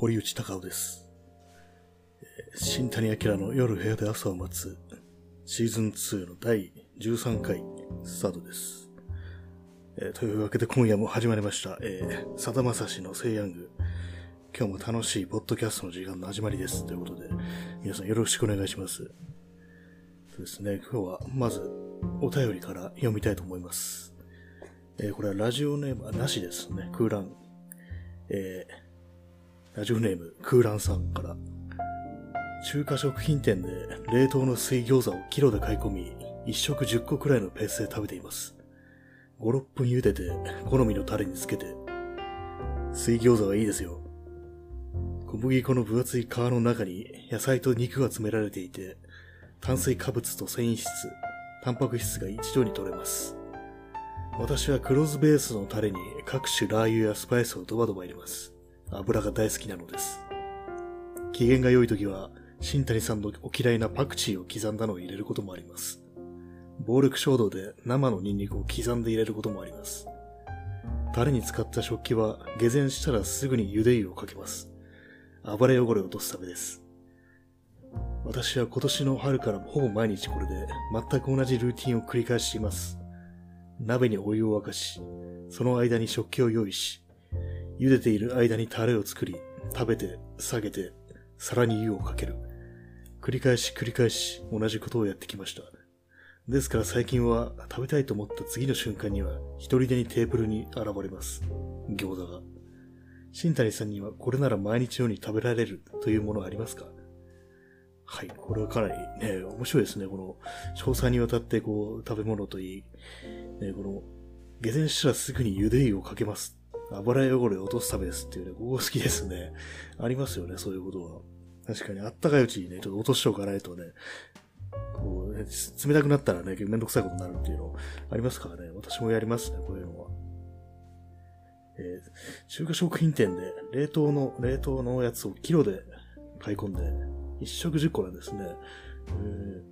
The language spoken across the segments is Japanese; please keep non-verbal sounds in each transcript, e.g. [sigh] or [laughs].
堀内隆夫です。新谷明の夜部屋で朝を待つシーズン2の第13回スタートです。えーというわけで今夜も始まりました、えー、さだまさしのセイヤング。今日も楽しいポッドキャストの時間の始まりです。ということで、皆さんよろしくお願いします。そうですね、今日はまずお便りから読みたいと思います。えーこれはラジオネーム、あなしですね、空欄。えーラジオネーム、空欄さんから、中華食品店で冷凍の水餃子をキロで買い込み、1食10個くらいのペースで食べています。5、6分茹でて、好みのタレにつけて、水餃子はいいですよ。小麦粉の分厚い皮の中に野菜と肉が詰められていて、炭水化物と繊維質、タンパク質が一度に取れます。私は黒酢ベースのタレに各種ラー油やスパイスをドバドバ入れます。油が大好きなのです。機嫌が良い時は、新谷さんのお嫌いなパクチーを刻んだのを入れることもあります。暴力衝動で生のニンニクを刻んで入れることもあります。タレに使った食器は下膳したらすぐに茹で湯をかけます。暴れ汚れを落とすためです。私は今年の春からほぼ毎日これで全く同じルーティンを繰り返しています。鍋にお湯を沸かし、その間に食器を用意し、茹でている間にタレを作り、食べて、下げて、皿に湯をかける。繰り返し繰り返し同じことをやってきました。ですから最近は食べたいと思った次の瞬間には一人でにテーブルに現れます。餃子が。新谷さんにはこれなら毎日のように食べられるというものありますか？はい、これはかなりね、面白いですね。この、詳細にわたってこう、食べ物といい、ね、この、下膳したらすぐに茹で湯をかけます。油汚れを落とすためですっていうね、ここ好きですね。ありますよね、そういうことは。確かに、あったかいうちにね、ちょっと落としておかないとね、こう、ね、冷たくなったらね、めんどくさいことになるっていうのありますからね。私もやりますね、こういうのは。えー中華食品店で冷凍の、冷凍のやつをキロで買い込んで、一食10個なんですね。え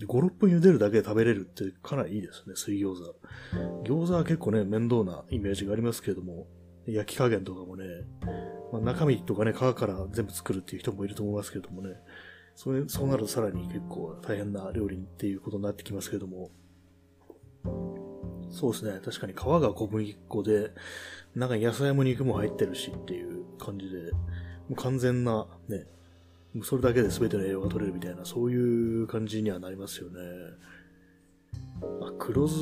ー、5、6分茹でるだけで食べれるってかなりいいですね、水餃子。餃子は結構ね、面倒なイメージがありますけれども、焼き加減とかもね、まあ、中身とかね、皮から全部作るっていう人もいると思いますけれどもね、それ、そうなるとさらに結構大変な料理っていうことになってきますけども、そうですね、確かに皮が小麦粉で、中に野菜も肉も入ってるしっていう感じで、もう完全なね、それだけで全ての栄養が取れるみたいな、そういう感じにはなりますよね。あ、黒酢、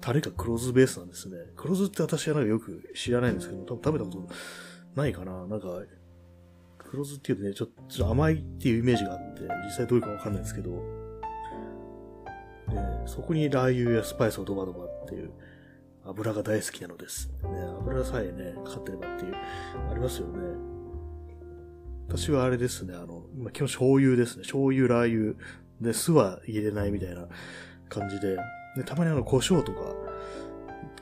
タレが黒酢ベースなんですね。黒酢って私はなんかよく知らないんですけど、多分食べたことないかな。なんか、黒酢っていうとね、ちょっと甘いっていうイメージがあって、実際どういうかわかんないんですけど、で、そこにラー油やスパイスをドバドバっていう、油が大好きなのです。ね、油さえね、かかってればっていう、ありますよね。私はあれですね、あの、まあ、基本醤油ですね。醤油、ラー油。で、酢は入れないみたいな感じで。で、たまにあの、胡椒とか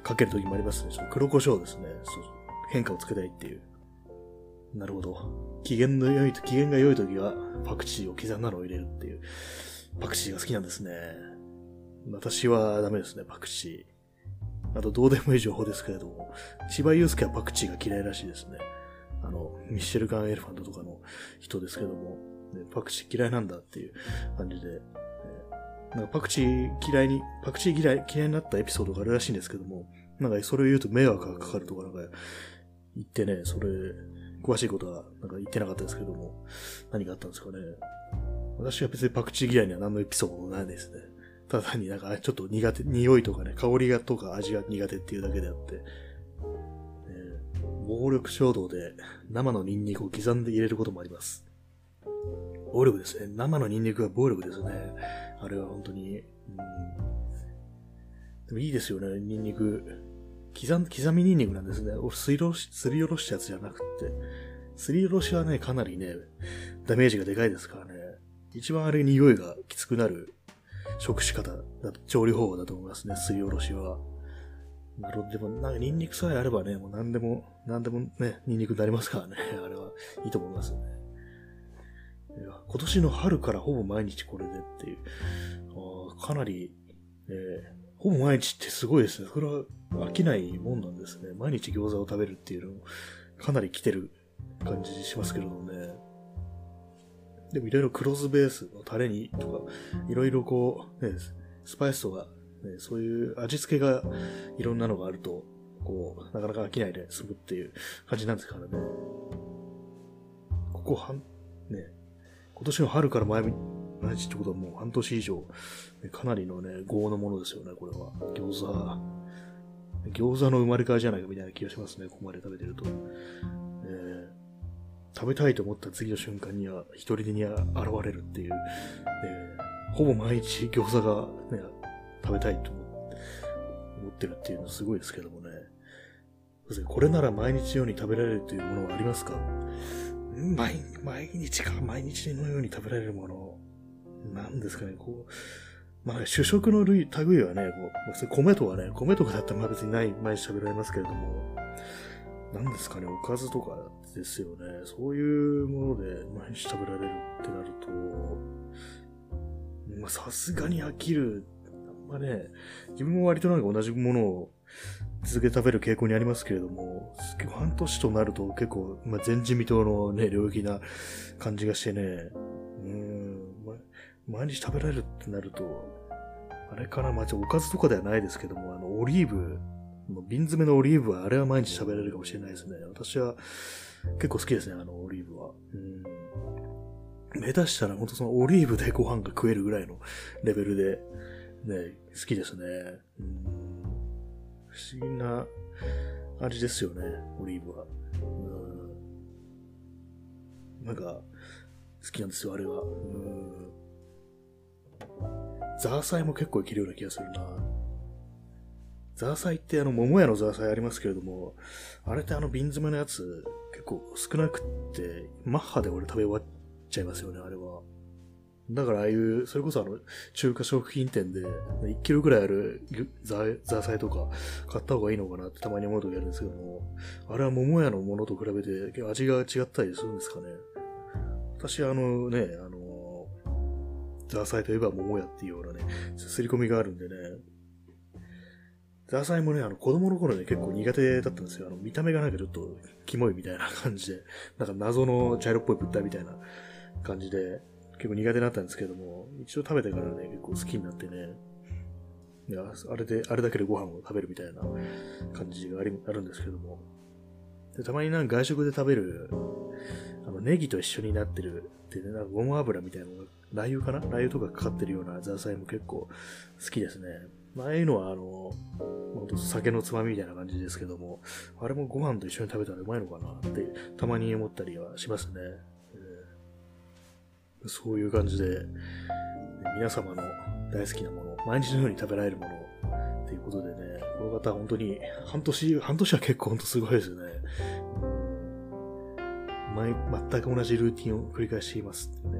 かけるときもありますね。その黒胡椒ですね。そう変化をつけたいっていう。なるほど。機嫌の良いと、機嫌が良いときは、パクチーを刻んだのを入れるっていう。パクチーが好きなんですね。私はダメですね、パクチー。あと、どうでもいい情報ですけれども、千葉祐介はパクチーが嫌いらしいですね。あの、ミッシェルガン・エレファントとかの人ですけども、ね、パクチー嫌いなんだっていう感じで、なんかパクチー嫌いに、パクチー嫌い、嫌いになったエピソードがあるらしいんですけども、なんかそれを言うと迷惑がかかるとかなんか言ってね、それ、詳しいことはなんか言ってなかったですけども、何があったんですかね。私は別にパクチー嫌いには何のエピソードもないですね。ただ単になんかちょっと苦手、匂いとかね、香りがとか味が苦手っていうだけであって、え暴力衝動で生のニンニクを刻んで入れることもあります。暴力ですね。生のニンニクは暴力ですね。あれは本当に。うん、でもいいですよね、ニンニク。刻、刻みニンニクなんですね。すりおろし、すりおろしたやつじゃなくて。すりおろしはね、かなりね、ダメージがでかいですからね。一番あれ匂いがきつくなる食し方だ、調理方法だと思いますね、すりおろしは。なるほど。でも、なんかニンニクさえあればね、もう何でも、何でもね、ニンニクになりますからね。あれはいいと思いますね。今年の春からほぼ毎日これでっていう。あかなり、えーほぼ毎日ってすごいですね。それは飽きないもんなんですね。毎日餃子を食べるっていうのも、かなり来てる感じしますけれどね。でもいろいろクロスベースのタレにとか、いろいろこう、ね、スパイスとか、ね、そういう味付けがいろんなのがあると、こう、なかなか飽きないで済むっていう感じなんですからね。ここ半、ね、今年の春から前、毎日ってことはもう半年以上、かなりのね、豪のものですよね、これは。餃子。餃子の生まれ変わりじゃないかみたいな気がしますね、ここまで食べてると。えー、食べたいと思った次の瞬間には、一人でには現れるっていう、えー、ほぼ毎日餃子がね、食べたいと思ってるっていうのはすごいですけどもね。これなら毎日のように食べられるというものはありますか？毎毎日か、毎日のように食べられるもの。なんですかね、こう、まあ、主食の類、類はね、こう、米とかね、米とかだったらまあ別にない、毎日食べられますけれども、なんですかね、おかずとかですよね。そういうもので毎日食べられるってなると、まあさすがに飽きる。まあね、自分も割となんか同じものを続けて食べる傾向にありますけれども、半年となると結構、まあ、前人未到のね、領域な感じがしてね、うん、毎日食べられるってなると、あれかな、まあ、おかずとかではないですけども、あの、オリーブ、瓶詰めのオリーブは、あれは毎日食べられるかもしれないですね。私は結構好きですね、あの、オリーブは。うん。目指したら、ほんとそのオリーブでご飯が食えるぐらいのレベルで、ね、好きですね。うん不思議な味ですよね、オリーブは。うん。なんか、好きなんですよ、あれは。うん。ザーサイも結構いけるような気がするな。ザーサイってあの、桃屋のザーサイありますけれども、あれってあの瓶詰めのやつ結構少なくって、マッハで俺食べ終わっちゃいますよね、あれは。だからああいう、それこそあの、中華食品店で、1キロぐらいあるザーサイとか買った方がいいのかなってたまに思う時あるんですけども、あれは桃屋のものと比べて味が違ったりするんですかね。私あのね、あの、ザーサイといえば桃屋っていうようなね、すり込みがあるんでね、ザーサイもね、あの、子供の頃ね、結構苦手だったんですよ。あの、見た目がなんかちょっと、キモいみたいな感じで、なんか謎の茶色っぽい物体みたいな感じで、結構苦手だったんですけども、一度食べてからね、結構好きになってね、いや、あれで、あれだけでご飯を食べるみたいな感じがありあるんですけども。でたまになんか外食で食べる、あの、ネギと一緒になってるってね、なんかごま油みたいなのが、ラー油かな？ラー油とかかかってるようなザーサイも結構好きですね。まあ、ああいうのは、あの、本当酒のつまみみたいな感じですけども、あれもご飯と一緒に食べたらうまいのかなって、たまに思ったりはしますね。そういう感じで、皆様の大好きなもの、毎日のように食べられるもの、ということでね、この方本当に半年、半年は結構本当すごいですよね。毎、全く同じルーティンを繰り返していますね。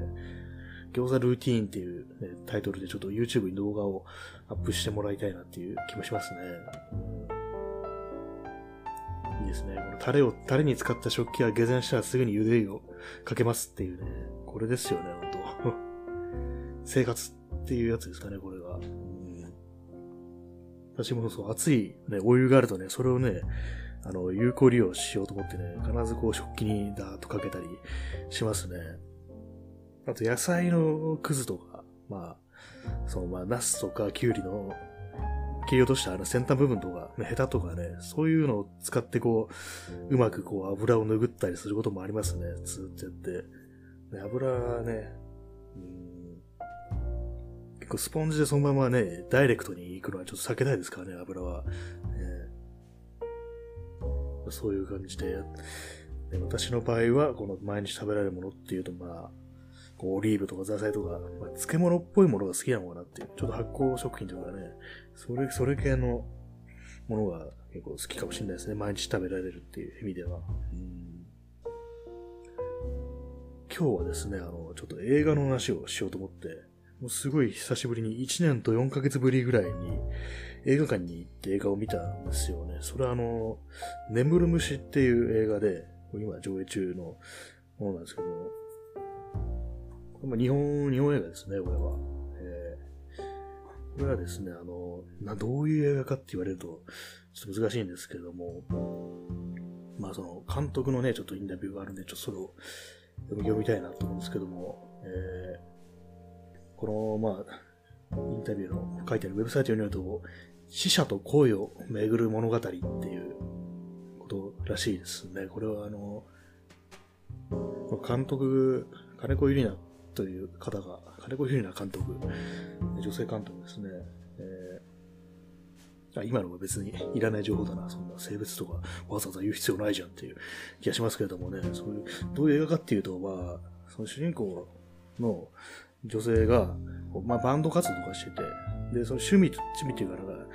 餃子ルーティーンっていう、ね、タイトルでちょっと YouTube に動画をアップしてもらいたいなっていう気もしますね。いいですね。このタレを、タレに使った食器は下山したらすぐに茹でをかけますっていうね。これですよね、本当 [laughs] 生活っていうやつですかね、これが。うん、私もそう、熱い、ね、お湯があるとね、それをね、あの、有効利用しようと思ってね、必ずこう食器にダーッとかけたりしますね。あと野菜のくずとか、まあ、そのまあ、ナスとかキュウリの切り落としたあの先端部分とか、ね、ヘタとかね、そういうのを使ってこう、うまくこう油を拭ったりすることもありますね。つってやって。油はね、うん、結構スポンジでそのままね、ダイレクトに行くのはちょっと避けたいですからね、油は。ね、そういう感じで、で私の場合は、この毎日食べられるものっていうと、まあ、オリーブとかザーサイとか、まあ、漬物っぽいものが好きなのかなっていう、ちょっと発酵食品とかね、それ、それ系のものが結構好きかもしれないですね。毎日食べられるっていう意味では。うん今日はですね、あの、ちょっと映画の話をしようと思って、もうすごい久しぶりに1年と4ヶ月ぶりぐらいに映画館に行って映画を見たんですよね。それはあの、眠る虫っていう映画で、今上映中のものなんですけども、これ日本、日本映画ですね、これは。えー、これはですね、あの、な、どういう映画かって言われると、ちょっと難しいんですけども、まあその監督のね、ちょっとインタビューがあるんで、ちょっとそれを読みたいなと思うんですけども、えー、この、まあ、インタビューの書いてあるウェブサイトによると、死者と恋を巡る物語っていうことらしいですね。これはあの、監督、金子ゆりなという方が、金子ゆりな監督、女性監督ですね。あ今のは別にいらない情報だな。そんな性別とかわざわざ言う必要ないじゃんっていう気がしますけれどもね。そういう、どういう映画かっていうと、まあ、その主人公の女性が、まあ、バンド活動とかしてて、で、その趣味、趣味っていうから、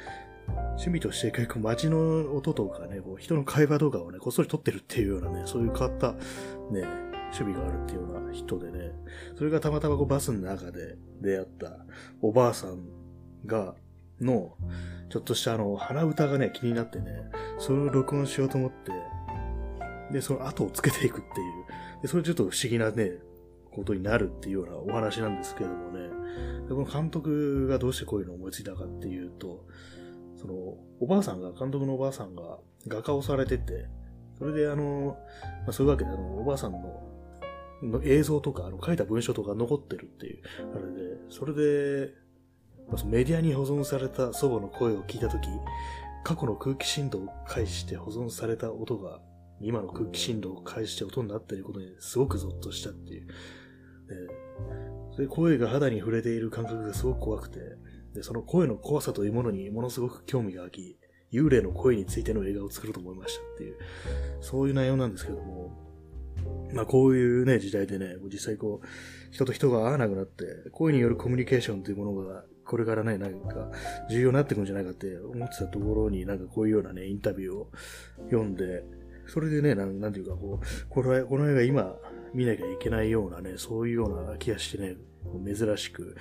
趣味として結構街の音とかね、こう人の会話とかをね、こっそり撮ってるっていうようなね、そういう変わった、ね、趣味があるっていうような人でね、それがたまたまこうバスの中で出会ったおばあさんが、の、ちょっとしたあの、鼻歌がね、気になってね、それを録音しようと思って、で、その後をつけていくっていう、で、それちょっと不思議なね、ことになるっていうようなお話なんですけどもね、でこの監督がどうしてこういうのを思いついたかっていうと、その、おばあさんが、監督のおばあさんが画家をされてて、それであの、まあ、そういうわけであの、おばあさんのの映像とか、あの、書いた文章とか残ってるっていう、あれで、それで、メディアに保存された祖母の声を聞いたとき、過去の空気振動を介して保存された音が、今の空気振動を介して音になっていることにすごくゾッとしたっていう。で、声が肌に触れている感覚がすごく怖くて、で、その声の怖さというものにものすごく興味が湧き、幽霊の声についての映画を作ろうと思いましたっていう、そういう内容なんですけども、まあこういうね、時代でね、実際こう、人と人が会わなくなって、声によるコミュニケーションというものが、これからね、なんか、重要になってくるんじゃないかって思ってたところに、なんかこういうようなね、インタビューを読んで、それでね、なんなんていうかこう、これこの映画今見なきゃいけないようなね、そういうような気がしてね、珍しく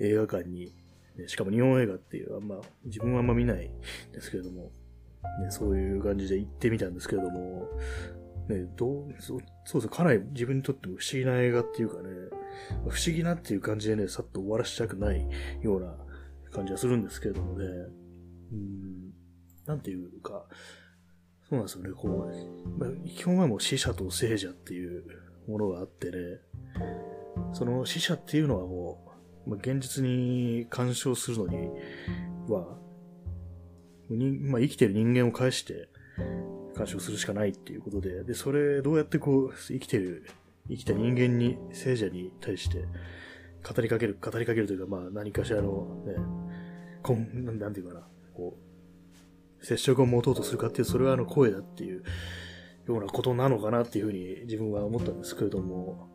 映画館に、ね、しかも日本映画っていう、あんま、自分はあんま見ないですけれども、ね、そういう感じで行ってみたんですけれども、ね、どう、そうそうかなり自分にとっても不思議な映画っていうかね、不思議なっていう感じでね、さっと終わらせたくないような感じはするんですけれどもね、うん、なんていうか、そうなんですよね、こう、まあ、基本はもう死者と聖者っていうものがあってね、その死者っていうのはもう、まあ、現実に干渉するのには、まあ、生きてる人間を介して干渉するしかないっていうことで、で、それどうやってこう、生きてる、生きた人間に、聖者に対して語りかける、語りかけるというか、まあ何かしらのね、こん、なんていうかな、こう、接触を持とうとするかっていう、それはあの声だっていうようなことなのかなっていうふうに自分は思ったんですけれども、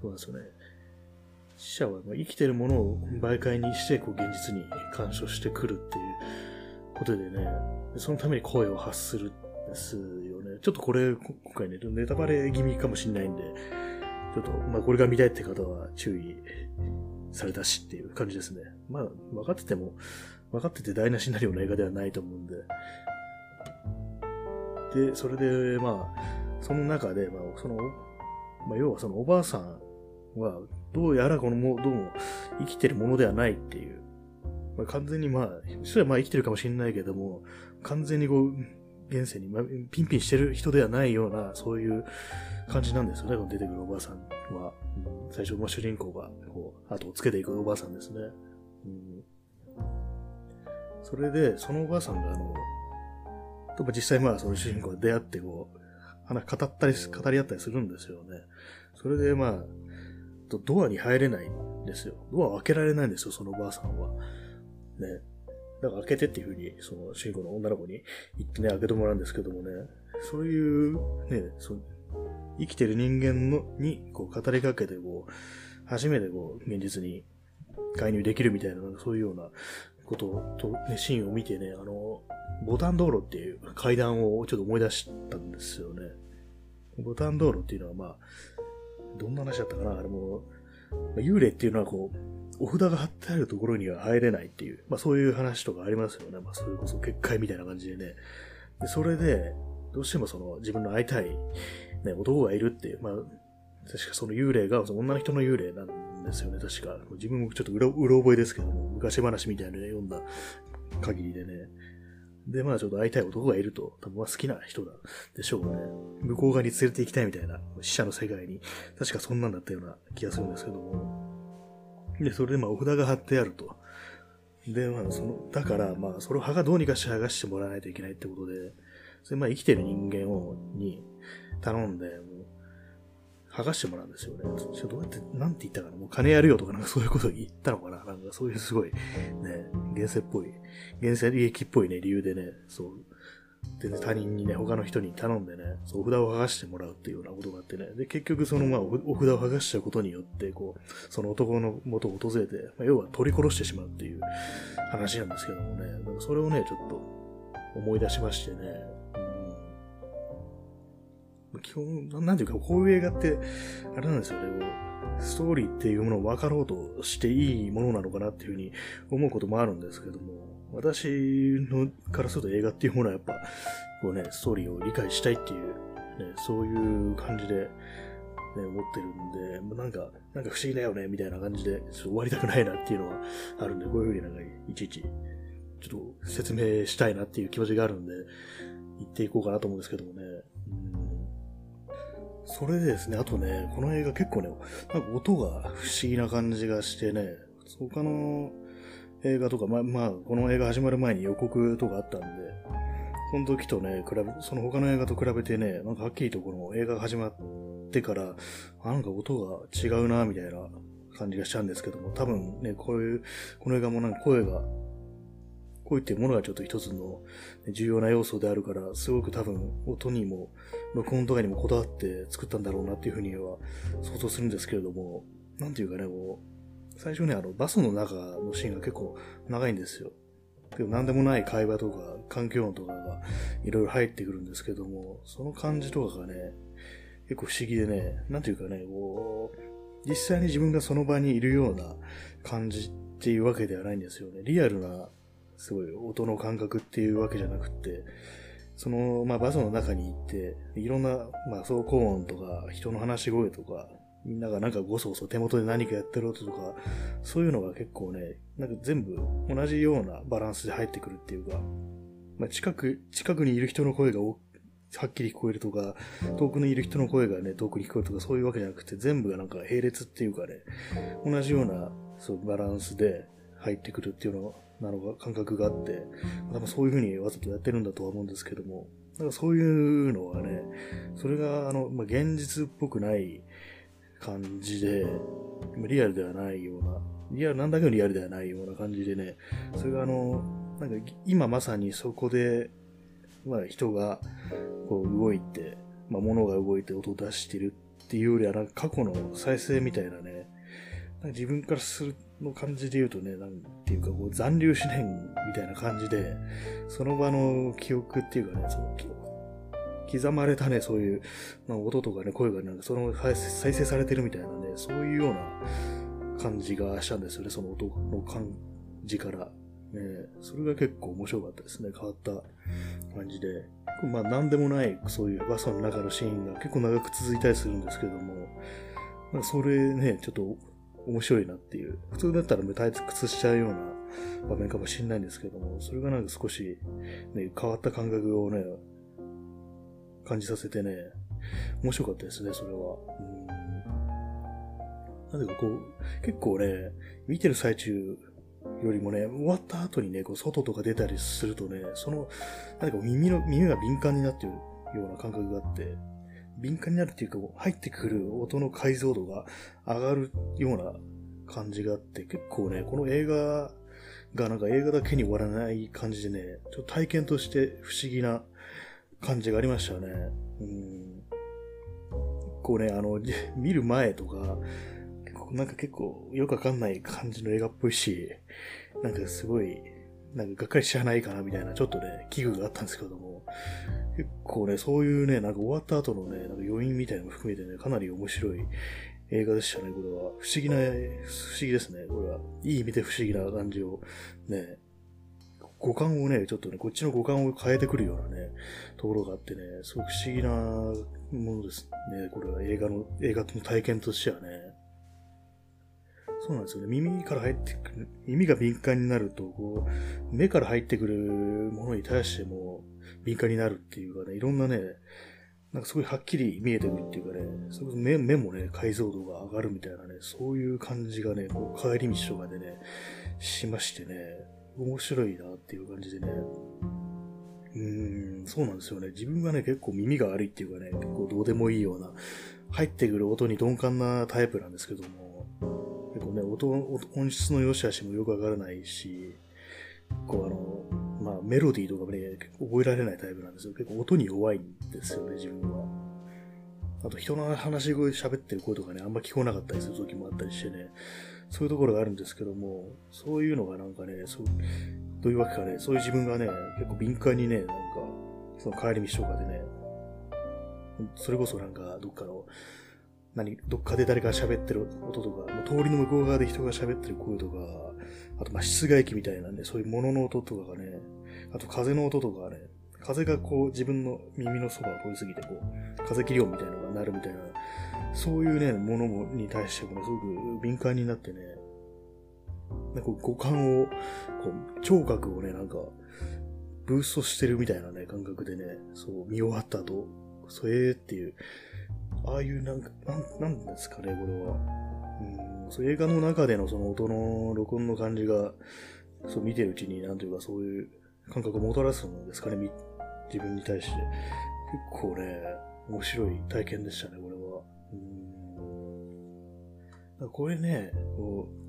そうなんですよね。死者は生きてるものを媒介にして、こう現実に干渉してくるっていうことでね、そのために声を発するですよね。ちょっとこれ、今回ね、ネタバレ気味かもしれないんで、ちょっと、まあこれが見たいって方は注意されたしっていう感じですね。まあ、分かってても、分かってて台無しになるような映画ではないと思うんで。で、それで、まあ、その中で、まあ、その、まあ、要はそのおばあさんは、どうやらこのも、どうも生きてるものではないっていう。まあ、完全にまあ、それはまあ生きてるかもしれないけども、完全にこう、現世に、ま、ピンピンしてる人ではないような、そういう感じなんですよね、この出てくるおばあさんは。うん最初、ま、主人公が、こう、後をつけていくおばあさんですね。うんそれで、そのおばあさんが、あの、と実際まあ、その主人公と出会って、こう、話、語ったり、語り合ったりするんですよね。それでまあ、ドアに入れないんですよ。ドアを開けられないんですよ、そのおばあさんは。ね。だか開けてっていう風に、その主人公の女の子に言ってね、開けてもらうんですけどもね、そういう、ね、そ生きてる人間のに、こう、語りかけて、こう、初めてこう、現実に介入できるみたいな、そういうようなことと、ね、シーンを見てね、あの、ボタン道路っていう階段をちょっと思い出したんですよね。ボタン道路っていうのはまあ、どんな話だったかな？あれも、幽霊っていうのはこう、お札が貼ってあるところには入れないっていう、まあそういう話とかありますよね。まあそれこそ結界みたいな感じでね。でそれで、どうしてもその自分の会いたい、ね、男がいるっていう、まあ、確かその幽霊が、その女の人の幽霊なんですよね、確か。自分もちょっとうろうろ覚えですけども、昔話みたいなの読んだ限りでね。で、まあちょっと会いたい男がいると、多分まあ好きな人だでしょうね。向こう側に連れて行きたいみたいな、死者の世界に、確かそんなんだったような気がするんですけども。で、それでまあお札が貼ってあると。で、まあその、だからまあそれを歯がどうにかして剥がしてもらわないといけないってことで、それまあ生きてる人間を、に頼んで、もう、剥がしてもらうんですよね。どうやって、なんて言ったかなもう金やるよとかなんかそういうこと言ったのかななんかそういうすごい、ね、現世っぽい、現世利益っぽいね、理由でね、そう、全然他人にね、他の人に頼んでね、そう、お札を剥がしてもらうっていうようなことがあってね、で、結局そのまあお、札を剥がしちゃうことによって、こう、その男の元を訪れて、まあ、要は取り殺してしまうっていう話なんですけどもね、かそれをね、ちょっと思い出しましてね、うん。基本、なんていうか、こういう映画って、あれなんですよね、ストーリーっていうものを分かろうとしていいものなのかなっていうふうに思うこともあるんですけども、私のからすると映画っていうものはやっぱ、こうね、ストーリーを理解したいっていう、ね、そういう感じで、ね、思ってるんで、なんか、なんか不思議だよね、みたいな感じで、ちょっと終わりたくないなっていうのはあるんで、こういうふうになんか、いちいち、ちょっと説明したいなっていう気持ちがあるんで、言っていこうかなと思うんですけどもね。それでですね、あとね、この映画結構ね、なんか音が不思議な感じがしてね、他の映画とか、ま、まあ、この映画始まる前に予告とかあったんで、その時とね、比べ、その他の映画と比べてね、なんかはっきりとこの映画が始まってから、なんか音が違うな、みたいな感じがしたんですけども、多分ね、こういう、この映画もなんか声が声っていうものがちょっと一つの重要な要素であるから、すごく多分音にも、録音とかにもこだわって作ったんだろうなっていうふうには想像するんですけれども、なんていうかね、こう、最初ね、あの、バスの中のシーンが結構長いんですよ。でも何でもない会話とか、環境音とかがいろいろ入ってくるんですけども、その感じとかがね、結構不思議でね、なんていうかね、こう、実際に自分がその場にいるような感じっていうわけではないんですよね。リアルなすごい音の感覚っていうわけじゃなくって、その、まあ、バスの中に行って、いろんな、まあ、走行音とか、人の話し声とか、みんながなんかごそごそ手元で何かやってる音とか、そういうのが結構ね、なんか全部同じようなバランスで入ってくるっていうか、まあ、近く、近くにいる人の声がはっきり聞こえるとか、遠くにいる人の声がね、遠くに聞こえるとか、そういうわけじゃなくて、全部がなんか並列っていうかね、同じような、そう、バランスで入ってくるっていうのなのが感覚があって、多分そういう風にわざとやってるんだとは思うんですけども、なんかそういうのはね、それが、あの、まあ、現実っぽくない感じで、リアルではないような、リアル、なんだけどリアルではないような感じでね、それがあの、なんか今まさにそこで、まあ人がこう動いて、まあ物が動いて音を出してるっていうよりは、なんか過去の再生みたいなね、なんか自分からするの感じで言うとね、なんていうか、こう残留思念みたいな感じで、その場の記憶っていうかね、その記憶刻まれたね、そういう、まあ、音とかね、声がなんかその再生されてるみたいなね、そういうような感じがしたんですよね、その音の感じから。ね、それが結構面白かったですね、変わった感じで。まあ、なんでもない、そういうバスの中のシーンが結構長く続いたりするんですけども、まあ、それね、ちょっと面白いなっていう。普通だったら退屈しちゃうような場面かもしれないんですけども、それがなんか少し、ね、変わった感覚をね、感じさせてね、面白かったですね、それは。うんなんでかこう、結構ね、見てる最中よりもね、終わった後にね、こう外とか出たりするとね、その、なんか耳の、耳が敏感になってるような感覚があって、敏感になるっていうか、入ってくる音の解像度が上がるような感じがあって、結構ね、この映画がなんか映画だけに終わらない感じでね、ちょっと体験として不思議な感じがありましたね。うん。こうね、あの、[laughs] 見る前とか、なんか結構よくわかんない感じの映画っぽいし、なんかすごい、なんかがっかりしちゃないかなみたいな、ちょっとね、危惧があったんですけども、結構ね、そういうね、なんか終わった後のね、なんか余韻みたいなのも含めてね、かなり面白い映画でしたね、これは。不思議な、不思議ですね、これは。いい意味で不思議な感じを、ね、五感をね、ちょっとね、こっちの五感を変えてくるようなね、ところがあってね、すごく不思議なものですね、これは映画の、映画の体験としてはね。そうなんですよね。耳から入ってくる、耳が敏感になると、こう、目から入ってくるものに対しても敏感になるっていうかね、いろんなね、なんかすごいはっきり見えてくるっていうかね、それこそ目目もね、解像度が上がるみたいなね、そういう感じがね、こう帰り道とかでね、しましてね、面白いなっていう感じでね、うーん、そうなんですよね。自分はね、結構耳が悪いっていうかね、結構どうでもいいような、入ってくる音に鈍感なタイプなんですけども、結構ね、音、音質の良し悪しもよくわからないし、こうあの、まあメロディーとかもね、結構覚えられないタイプなんですよ。結構音に弱いんですよね、自分は。あと人の話し声喋ってる声とかね、あんま聞こえなかったりする時もあったりしてね、そういうところがあるんですけども、そういうのがなんかね、そう、どういうわけかね、そういう自分がね、結構敏感にね、なんか、その帰り道とかでね、それこそなんか、どっかの、何、どっかで誰か喋ってる音とか、もう通りの向こう側で人が喋ってる声とか、あとまあ室外機みたいなね、そういう物の音とかがね、あと風の音とかね、風がこう自分の耳のそばを通り過ぎてこう、風切り音みたいなのが鳴るみたいな、そういうね、ものに対してもね、すごく敏感になってね、なんか五感を、こう、聴覚をね、なんか、ブーストしてるみたいなね、感覚でね、そう、見終わった後、それっていう、ああいうなんか、なん、なんですかね、これは。うん、そう映画の中でのその音の録音の感じが、そう見てるうちに、なんというかそういう感覚をもたらすんですかね、自分に対して。結構ね、面白い体験でしたね、これは。うんこれね、こう、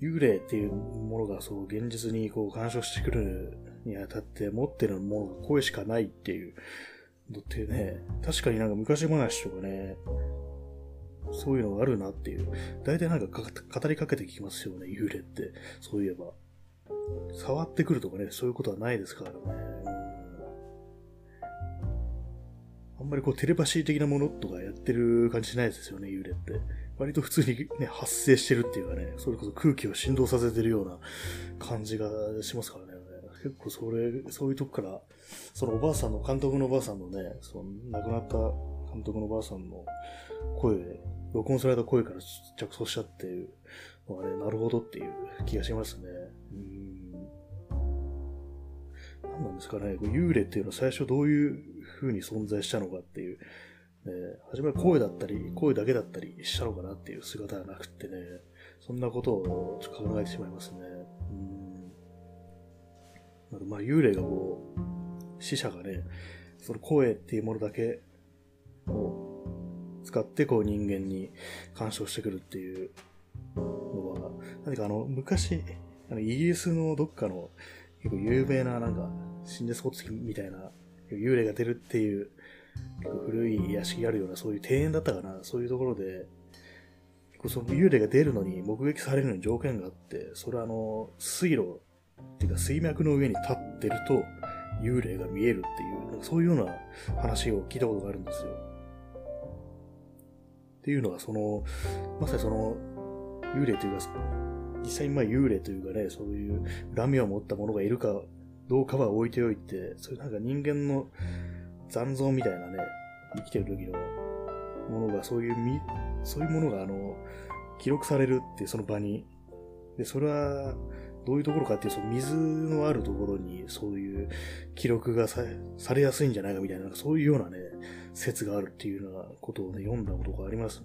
幽霊っていうものがそう現実にこう干渉してくるにあたって持ってるものが声しかないっていうのってね、確かになんか昔話とかね、そういうのがあるなっていう。大体なんか語りかけてきますよね、幽霊って。そういえば。触ってくるとかね、そういうことはないですからね。あんまりこうテレパシー的なものとかやってる感じしないですよね、幽霊って。割と普通にね、発生してるっていうかね、それこそ空気を振動させてるような感じがしますからね。結構それ、そういうとこから、そのおばあさんの、監督のおばあさんのね、その亡くなった監督のおばあさんの声、録音された声から着想したっていうのはね、なるほどっていう気がしますね。うん。何なんですかね、幽霊っていうのは最初どういう風に存在したのかっていう、ね、初め声だったり、声だけだったりしたのかなっていう姿がなくってね、そんなことをちょっと考えてしまいますね。うん。まあ、幽霊がこう、死者がね、その声っていうものだけを使ってこう人間に干渉してくるっていうのは、何かあの、昔、あのイギリスのどっかの結構有名ななんか心霊スポットみたいな幽霊が出るっていう結構古い屋敷があるようなそういう庭園だったかな、そういうところで、結構その幽霊が出るのに目撃されるのに条件があって、それはあの、水路っていうか水脈の上に立ってると幽霊が見えるっていう、なんかそういうような話を聞いたことがあるんですよ。っていうのがその、まさにその、幽霊というか、実際にまあ幽霊というかね、そういう恨みを持った者がいるかどうかは置いておいて、そういうなんか人間の残像みたいなね、生きてる時のものが、そういうみ、そういうものがあの、記録されるってその場に。で、それは、どういうところかっていうと、水のあるところにそういう記録がさされやすいんじゃないかみたいな、そういうようなね、説があるっていうようなことをね、読んだことがあります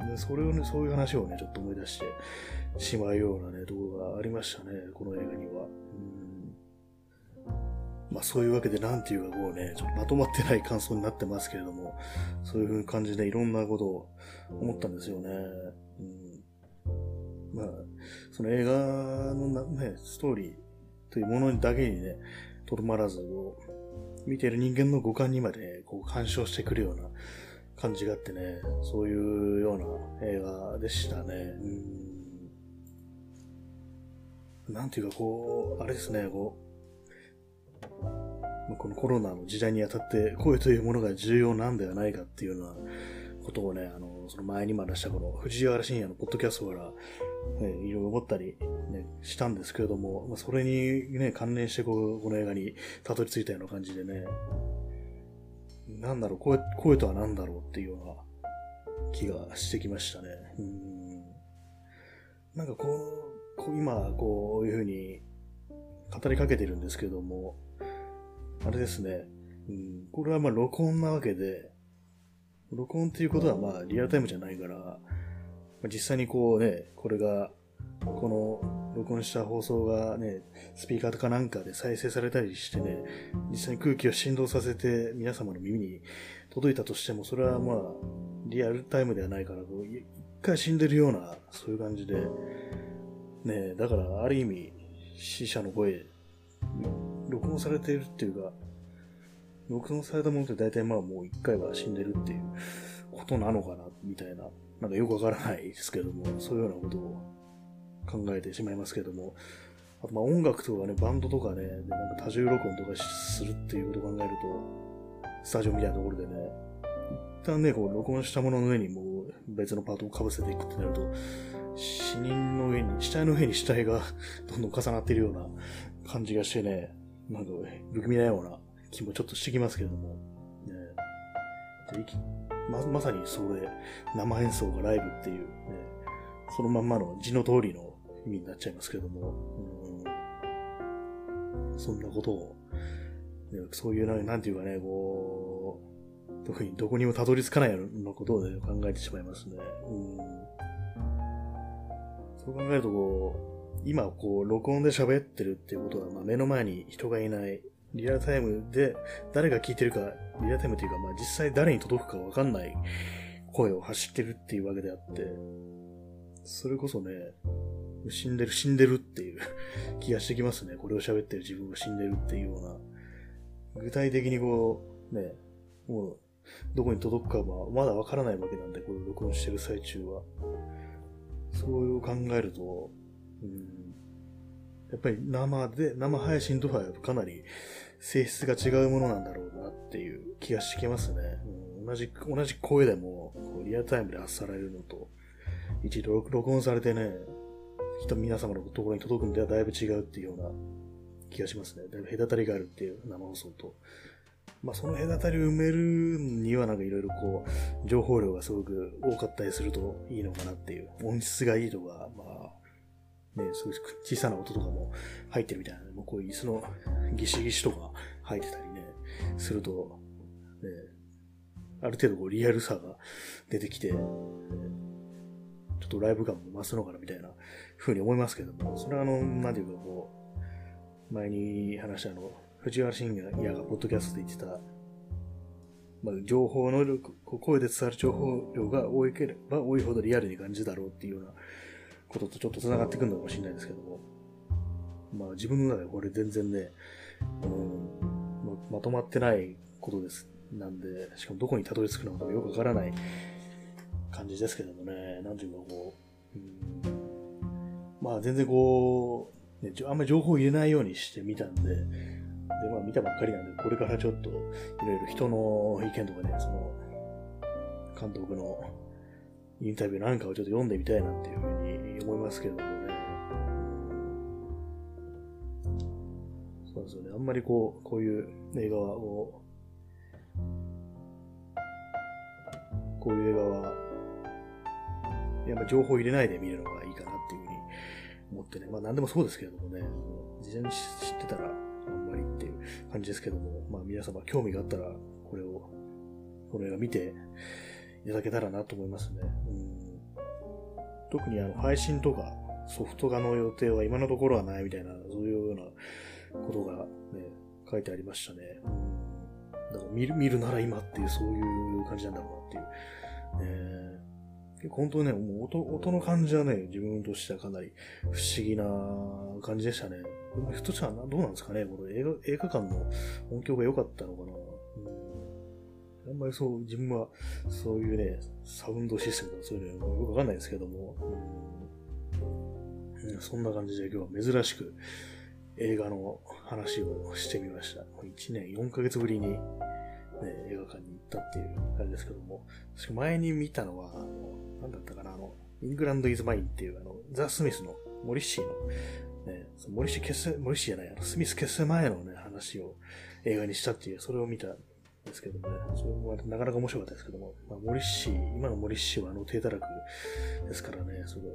ね。で、それをね、そういう話をね、ちょっと思い出してしまうようなね、ところがありましたね、この映画には。まあそういうわけでなんていうかこうね、ちょっとまとまってない感想になってますけれども、そういう感じでいろんなことを思ったんですよね。うん、まあ、その映画のね、ストーリーというものだけにね、とどまらず、見ている人間の五感にまで、こう干渉してくるような感じがあってね、そういうような映画でしたね。うん、なんていうかこう、あれですね、こう、このコロナの時代にあたって声というものが重要なんではないかっていうようなことをね、あの、その前にも話したこの藤原信也のポッドキャストから、ね、いろいろ思ったり、ね、したんですけれども、まあ、それにね、関連してこう、この映画にたどり着いたような感じでね、なんだろう、声、声とは何だろうっていうような気がしてきましたね。うんなんかこう、こう今、こういうふうに語りかけてるんですけれども、あれですね、うん、これはまあ録音なわけで、録音っていうことはまあリアルタイムじゃないから、まあ、実際にこうね、これが、この録音した放送がね、スピーカーとかなんかで再生されたりしてね、実際に空気を振動させて皆様の耳に届いたとしても、それはまあ、リアルタイムではないから、こう一回死んでるような、そういう感じで、ね、だからある意味、死者の声、録音されているっていうか、録音されたものって大体まあもう一回は死んでるっていうことなのかな、みたいな、なんかよくわからないですけども、そういうようなことを考えてしまいますけども、あとまあ音楽とかね、バンドとかね、でなんか多重録音とかするっていうことを考えると、スタジオみたいなところでね、一旦ね、こう録音したものの上にもう別のパートを被せていくってなると、死人の上に、死体の上に死体がどんどん重なっているような感じがしてね、なんか不気味なような気もちょっとしてきますけれども、ね、ままさにそれ、生演奏がライブっていう、ね、そのまんまの字の通りの意味になっちゃいますけれども、うん、そんなことを、ね、そういうな、なんていうかね、こう、特にどこにもたどり着かないようなことを、考えてしまいますね。うん、そう考えるとこう、今こう、録音で喋ってるっていうことは、まあ、目の前に人がいない、リアルタイムで誰が聞いてるか、リアルタイムっていうか、まあ、実際誰に届くかわかんない声を発してるっていうわけであって、それこそね、死んでる、死んでるっていう気がしてきますね。これを喋ってる自分が死んでるっていうような。具体的にこう、ね、もう、どこに届くかはまだわからないわけなんで、これ録音してる最中は。そういう考えると、やっぱり生で、生配信とはかなり性質が違うものなんだろうなっていう気がしてますね。うん、同じ、同じ声でもこうリアルタイムで発されるのと、一度録音されてね、人、皆様のところに届くんではだいぶ違うっていうような気がしますね。だいぶ隔たりがあるっていう生放送と。まあ、その隔たりを埋めるにはなんかいろいろこう、情報量がすごく多かったりするといいのかなっていう。音質がいいとか、まあ、ね、そういう小さな音とかも入ってるみたいな、もうこういう椅子のギシギシとか入ってたりね、すると、ね、ある程度こうリアルさが出てきて、ちょっとライブ感も増すのかなみたいな風に思いますけども、それはあの、なんていうかこう、前に話したあの、藤原信也がポッドキャストで言ってた、まあ、情報能力、声で伝わる情報量が多ければ多いほどリアルに感じるだろうっていうようなこととちょっと繋がってくるのかもしれないですけども、まあ自分の中でこれ全然ね、うん、ままとまってないことです。なんで、しかもどこにたどり着くのかよくわからない感じですけどもね、なんていうかこう、うん、まあ全然こう、ね、あんまり情報を入れないようにしてみたんで、で、まあ見たばっかりなんで、これからちょっといろいろ人の意見とかね、その、監督のインタビューなんかをちょっと読んでみたいなっていうふうに思いますけれどもね。そうですよね。あんまりこう、こういう映画を、こういう映画は、やっぱ情報入れないで見るのがいいかなっていうふうに思ってね。まあ何でもそうですけれどもね、事前に知ってたらあんまりっていう感じですけども、まあ皆様興味があったら、これを、この映画見て、いただけたらなと思いますね。うん、特にあの配信とかソフト化の予定は今のところはないみたいな、そういうようなことがね、書いてありましたね。だから見る、見るなら今っていうそういう感じなんだろうなっていう。ね、結構本当にね、もう音、音の感じはね、自分としてはかなり不思議な感じでしたね。ひとつはどうなんですかねこの映画、映画館の音響が良かったのかなあんまりそう、自分はそういうね、サウンドシステムとかそういうのよくわかんないですけども、うん、そんな感じで今日は珍しく映画の話をしてみました。1年4ヶ月ぶりに、ね、映画館に行ったっていうあれですけども、しか前に見たのは、あの、なんだったかな、あの、イングランド・イズ・マインっていうあの、ザ・スミスのモリッシーの、ね、モリッシー結成、モリッシーじゃない、あの、スミス結成前のね、話を映画にしたっていう、それを見たですけどね、それもなかなか面白かったですけども、まあ、森氏、今の森氏はあの低たらくですからね、すごい。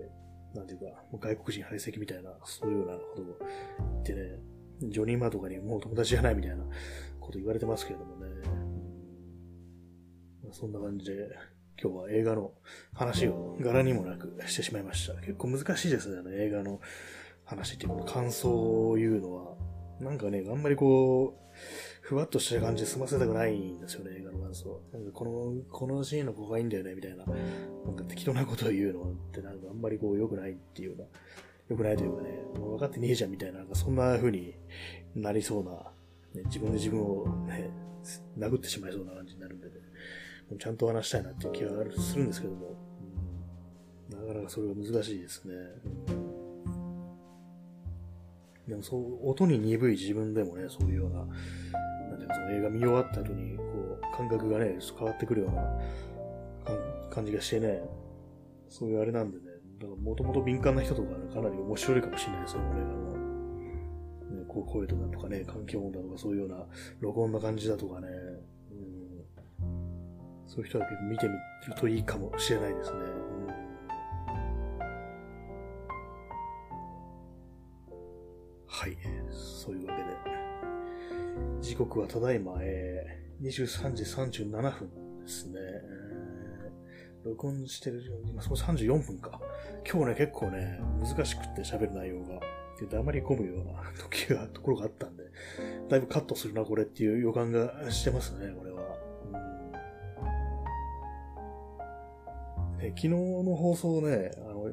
なんていうか、もう外国人排斥みたいな、そういうようなことを言ってね、ジョニー・マとかにもう友達じゃないみたいなこと言われてますけれどもね。まそんな感じで、今日は映画の話を柄にもなくしてしまいました。結構難しいですよね、映画の話っていうか、感想を言うのは。なんかね、あんまりこう、ふわっとした感じで済ませたくないんですよね、映画の感想。なんかこの、このシーンのここがいいんだよね、みたいな。なんか適当なことを言うのってなんかあんまりこう良くないっていうか、良くないというかね、もう分かってねえじゃんみたいな、なんかそんな風になりそうな、ね、自分で自分をね、殴ってしまいそうな感じになるんでね、ちゃんと話したいなっていう気がするんですけども、うん、なかなかそれが難しいですね。でもそう、音に鈍い自分でもね、そういうような、ていうか、その映画見終わった後に、こう、感覚がね、変わってくるような感じがしてね、そういうあれなんでね、だからもともと敏感な人とか、ね、かなり面白いかもしれないですよ、これ。あの、ね、こう声とかとかね、環境音だとか、そういうような、録音な感じだとかね、うん、そういう人は結構見てみるといいかもしれないですね。はい。刻はただいま、えー、23時37分ですね。録音してる、今そこ34分か。今日ね、結構ね、難しくって喋る内容が。で、黙り込むような時が、ところがあったんで、だいぶカットするな、これっていう予感がしてますね、これは。うん、昨日の放送ね、あの、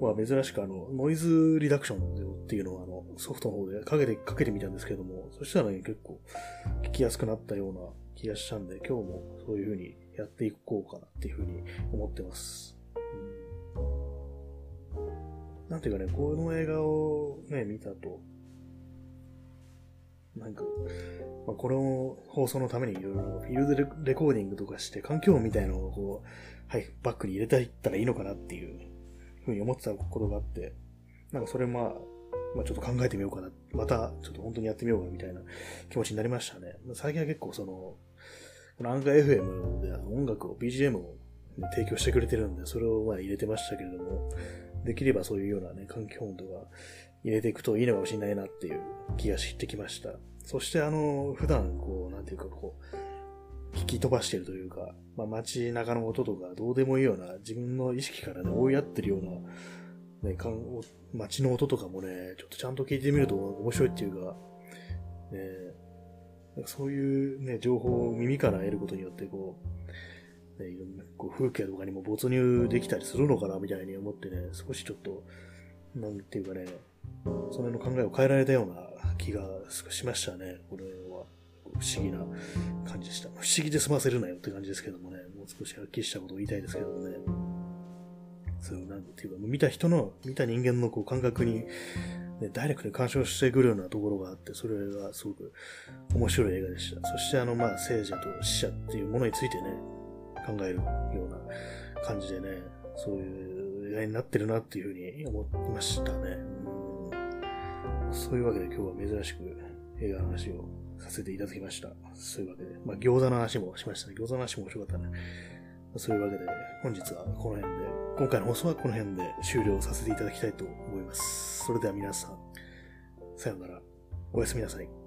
まあ珍しくあの、ノイズリダクションっていうのをあの、ソフトの方でかけて、かけてみたんですけども、そしたらね、結構聞きやすくなったような気がしたんで、今日もそういう風にやっていこうかなっていう風に思ってます。なんていうかね、この映画をね、見たと、なんか、まあ、この放送のためにいろいろフィールドレコーディングとかして環境音みたいなのをこう、はい、バックに入れていったらいいのかなっていうふうに思ってたことがあって、なんかそれまあ、まあちょっと考えてみようかな。またちょっと本当にやってみようかみたいな気持ちになりましたね。最近は結構その、このアンカー FM で音楽を、BGM を、提供してくれてるんで、それをまあ入れてましたけれども、できればそういうようなね、環境音とか入れていくといいのかもしれないなっていう気がしてきました。そしてあの、普段こう、なんていうかこう、聞き飛ばしてるというか、まあ、街中の音とかどうでもいいような自分の意識からね、追いやってるような、ね、かん街の音とかもね、ちょっとちゃんと聞いてみると面白いっていうか、ね、そういうね、情報を耳から得ることによってこう、ね、いろんなこう風景とかにも没入できたりするのかなみたいに思ってね、少しちょっと、なんていうかね、その辺の考えを変えられたような気がしましたね、これは。不思議な感じでした。不思議で済ませるなよって感じですけどもね、もう少しはっきりしたことを言いたいですけどもね。そう、なんていうか、見た人の、見た人間のこう感覚に、ね、ダイレクトに干渉してくるようなところがあって、それがすごく面白い映画でした。そしてあの、まあ、聖者と死者っていうものについてね、考えるような感じでね、そういう映画になってるなっていうふうに思いましたね。そういうわけで今日は珍しく映画の話をさせていただきました。そういうわけで、まあ、餃子の話もしましたね。餃子の話も面白かったね。そういうわけで、本日はこの辺で、今回の放送はこの辺で終了させていただきたいと思います。それでは皆さん、さようなら。おやすみなさい。